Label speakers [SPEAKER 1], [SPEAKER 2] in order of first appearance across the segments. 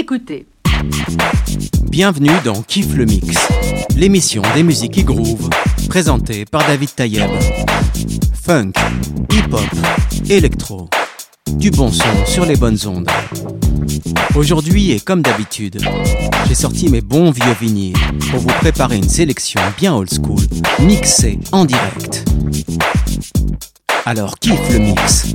[SPEAKER 1] Écoutez.
[SPEAKER 2] Bienvenue dans Kiff le Mix, l'émission des musiques qui groove, présentée par David Tayeb. Funk, hip-hop, électro, du bon son sur les bonnes ondes. Aujourd'hui et comme d'habitude, j'ai sorti mes bons vieux vinyles pour vous préparer une sélection bien old school, mixée en direct. Alors kiffe le mix.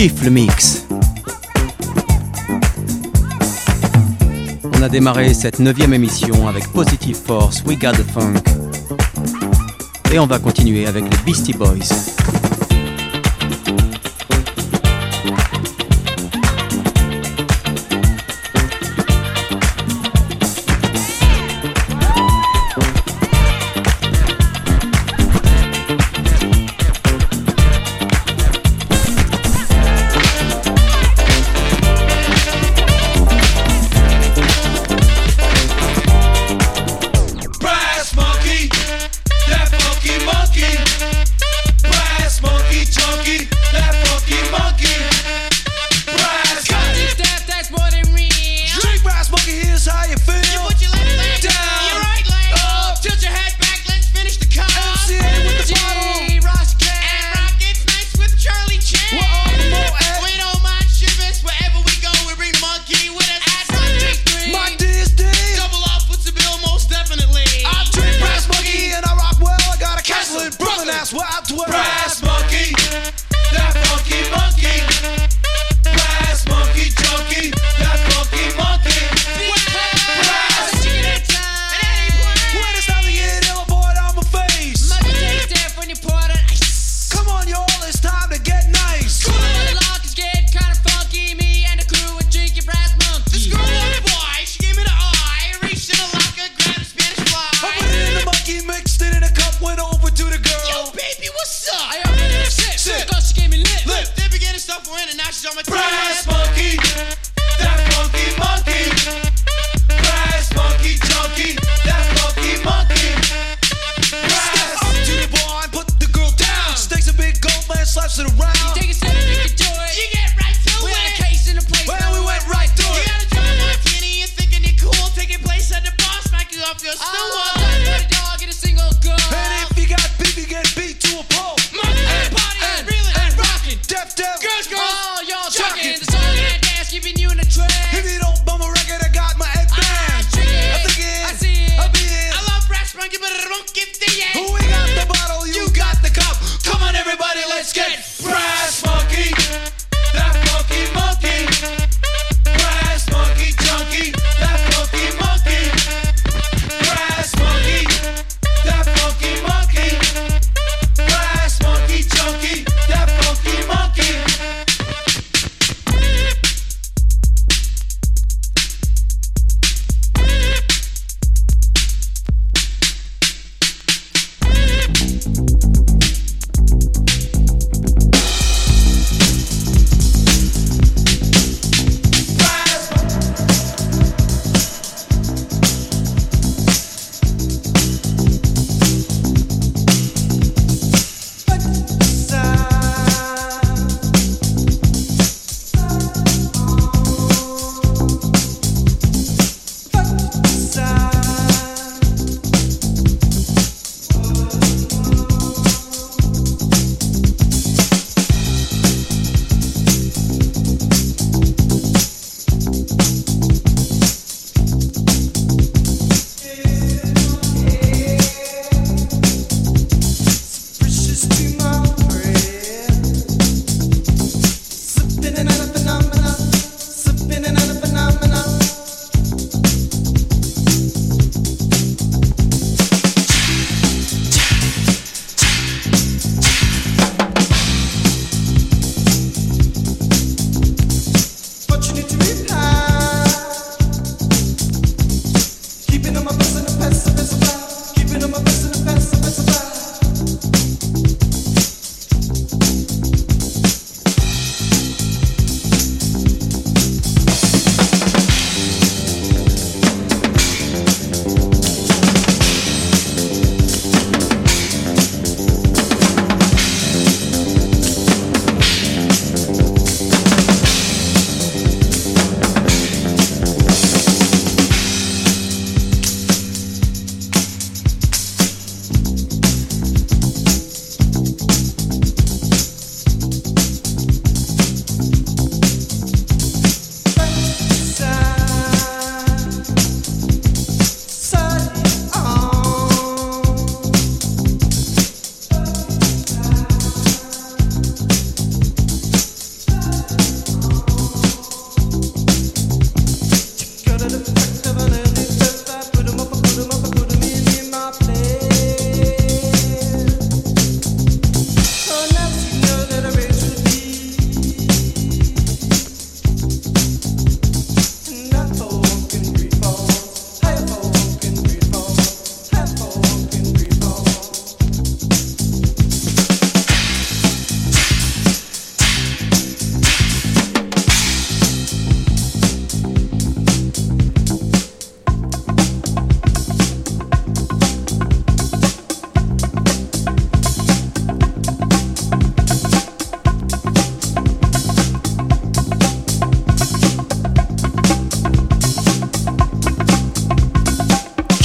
[SPEAKER 3] Kiffe le mix. On a démarré cette neuvième émission avec Positive Force, We Got the Funk. Et on va continuer avec les Beastie Boys.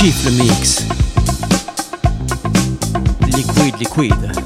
[SPEAKER 4] Le mix. Liquid, liquid.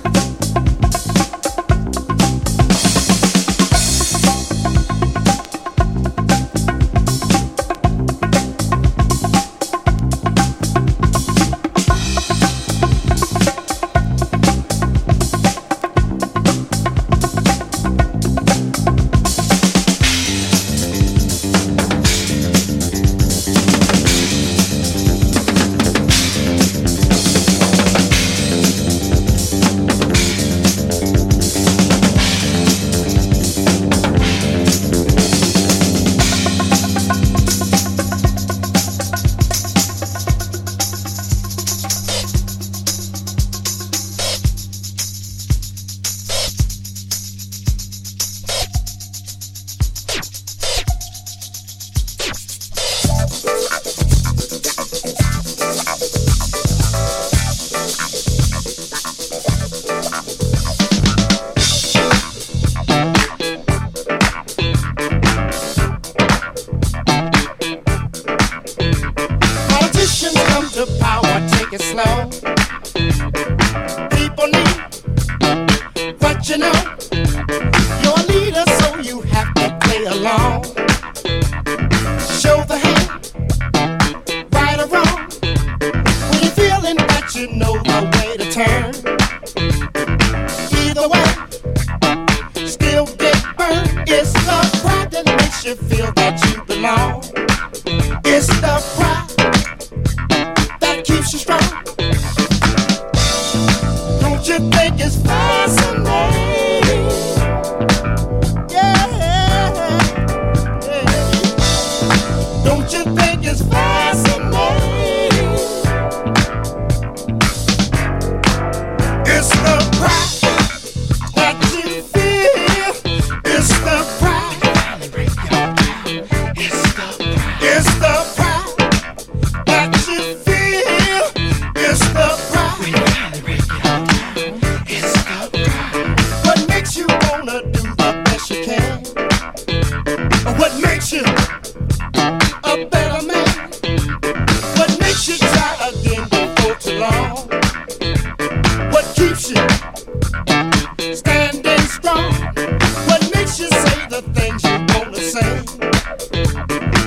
[SPEAKER 4] the things you're
[SPEAKER 5] gonna say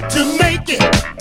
[SPEAKER 5] to make it.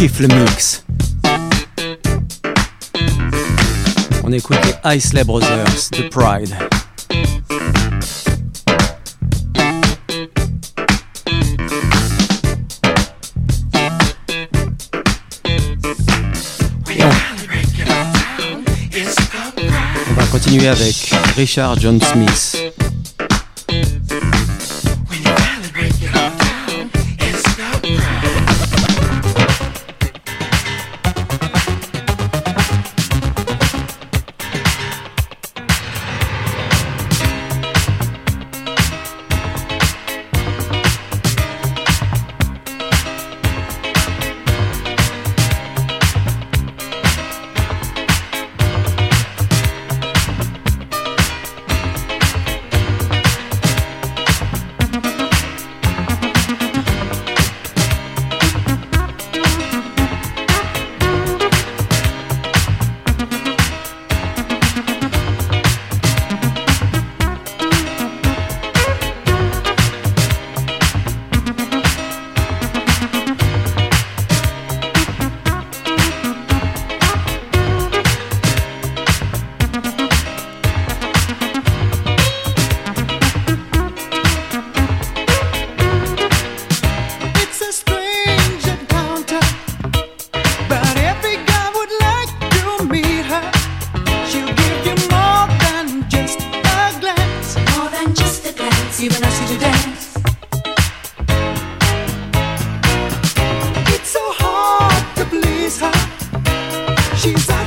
[SPEAKER 5] Le mix. On écoutait Isley Brothers de Pride. on va continuer
[SPEAKER 6] avec Richard John Smith.
[SPEAKER 7] 心脏。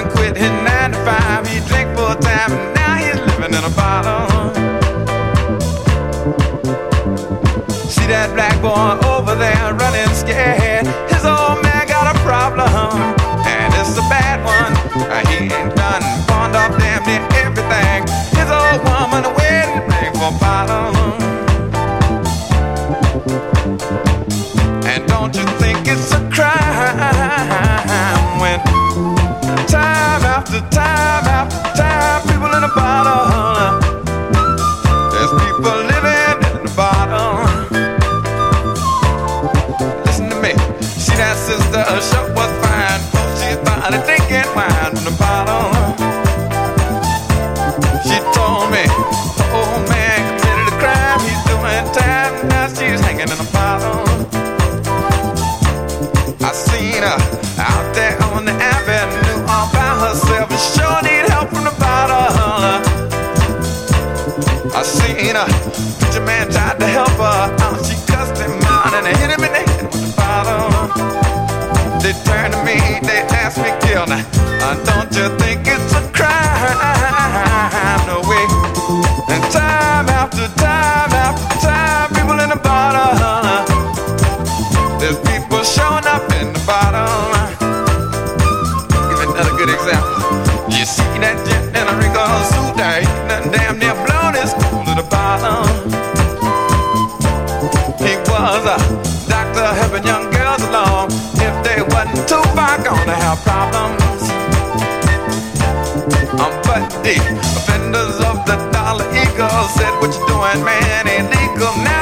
[SPEAKER 7] and quit his nine to five. He drank full time, and now he's living in a bottle. See that black boy? seen her out there on the avenue. Offenders of the dollar eagle said, What you doing, man? Ain't now.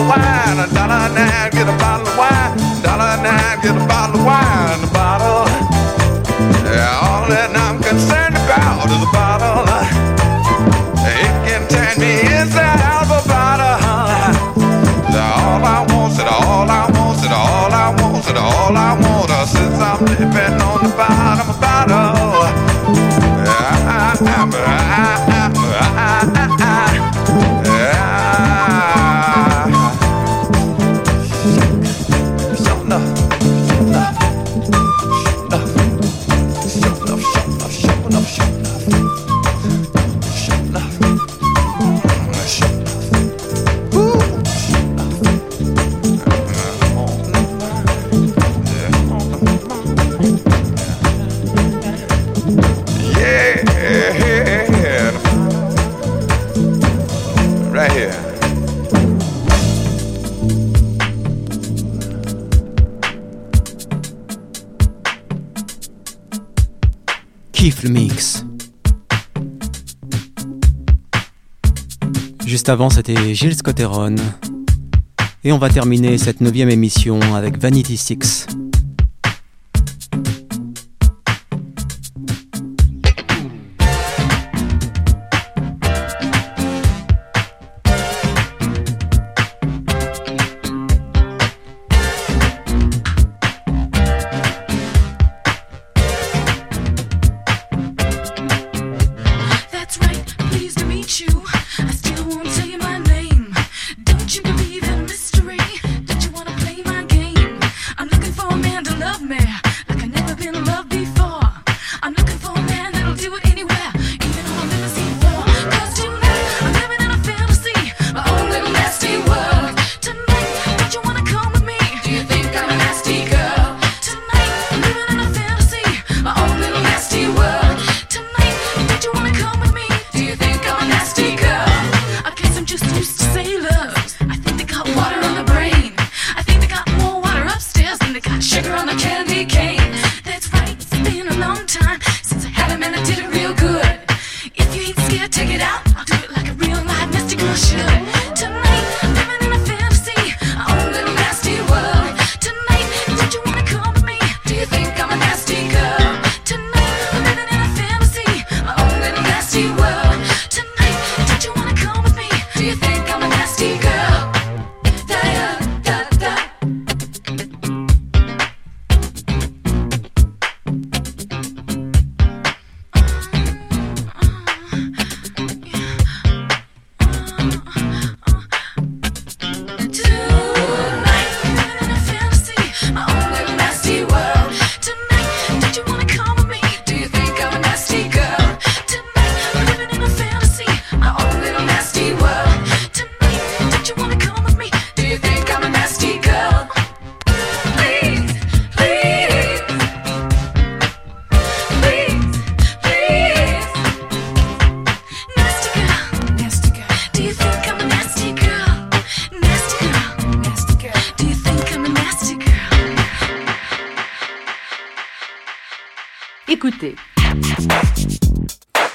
[SPEAKER 7] bottle of wine, a dollar nine, get a bottle of wine, dollar nine, get a bottle of wine, a bottle. Yeah, all that I'm concerned about is a bottle. It can turn me inside out of a bottle. All I want it, all I want it, all I want it, all I want it, since I'm living on the bottom of a bottle.
[SPEAKER 6] I'm, I'm, I'm Juste avant, c'était Gilles Scotteron. Et on va terminer cette neuvième émission avec Vanity Six.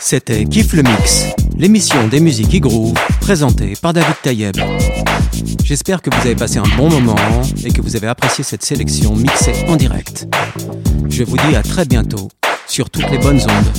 [SPEAKER 2] C'était Kiff le Mix, l'émission des musiques qui présentée par David Tayeb. J'espère que vous avez passé un bon moment et que vous avez apprécié cette sélection mixée en direct. Je vous dis à très bientôt sur toutes les bonnes ondes.